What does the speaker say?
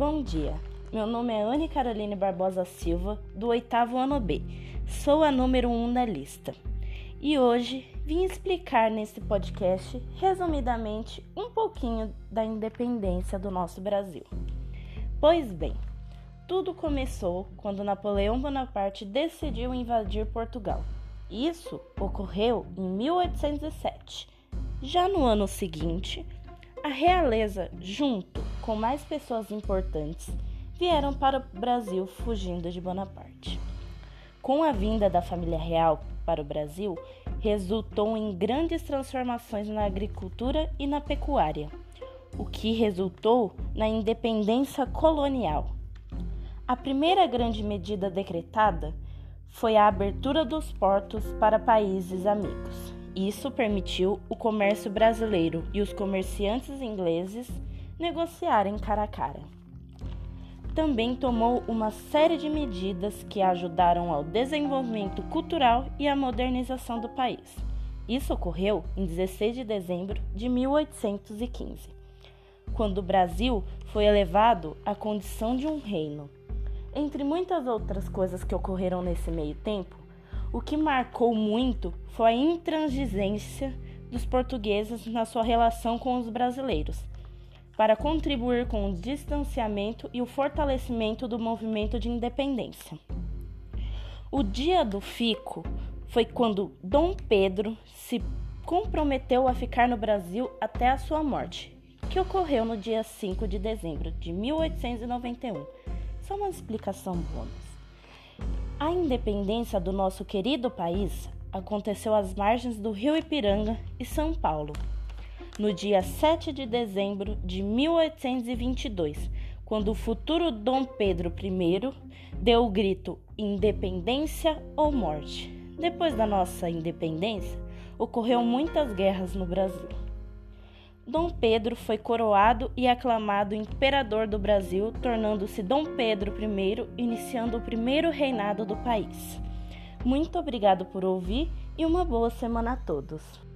Bom dia, meu nome é Anne Caroline Barbosa Silva, do oitavo ano B. Sou a número 1 um da lista. E hoje vim explicar nesse podcast, resumidamente, um pouquinho da independência do nosso Brasil. Pois bem, tudo começou quando Napoleão Bonaparte decidiu invadir Portugal. Isso ocorreu em 1807. Já no ano seguinte, a realeza, junto com mais pessoas importantes, vieram para o Brasil fugindo de Bonaparte. Com a vinda da família real para o Brasil, resultou em grandes transformações na agricultura e na pecuária, o que resultou na independência colonial. A primeira grande medida decretada foi a abertura dos portos para países amigos. Isso permitiu o comércio brasileiro e os comerciantes ingleses negociarem cara a cara. Também tomou uma série de medidas que ajudaram ao desenvolvimento cultural e à modernização do país. Isso ocorreu em 16 de dezembro de 1815, quando o Brasil foi elevado à condição de um reino. Entre muitas outras coisas que ocorreram nesse meio tempo, o que marcou muito foi a intransigência dos portugueses na sua relação com os brasileiros, para contribuir com o distanciamento e o fortalecimento do movimento de independência. O dia do fico foi quando Dom Pedro se comprometeu a ficar no Brasil até a sua morte, que ocorreu no dia 5 de dezembro de 1891. Só uma explicação bônus. A independência do nosso querido país aconteceu às margens do rio Ipiranga e São Paulo, no dia 7 de dezembro de 1822, quando o futuro Dom Pedro I deu o grito Independência ou Morte. Depois da nossa independência, ocorreu muitas guerras no Brasil. Dom Pedro foi coroado e aclamado imperador do Brasil, tornando-se Dom Pedro I, iniciando o primeiro reinado do país. Muito obrigado por ouvir e uma boa semana a todos.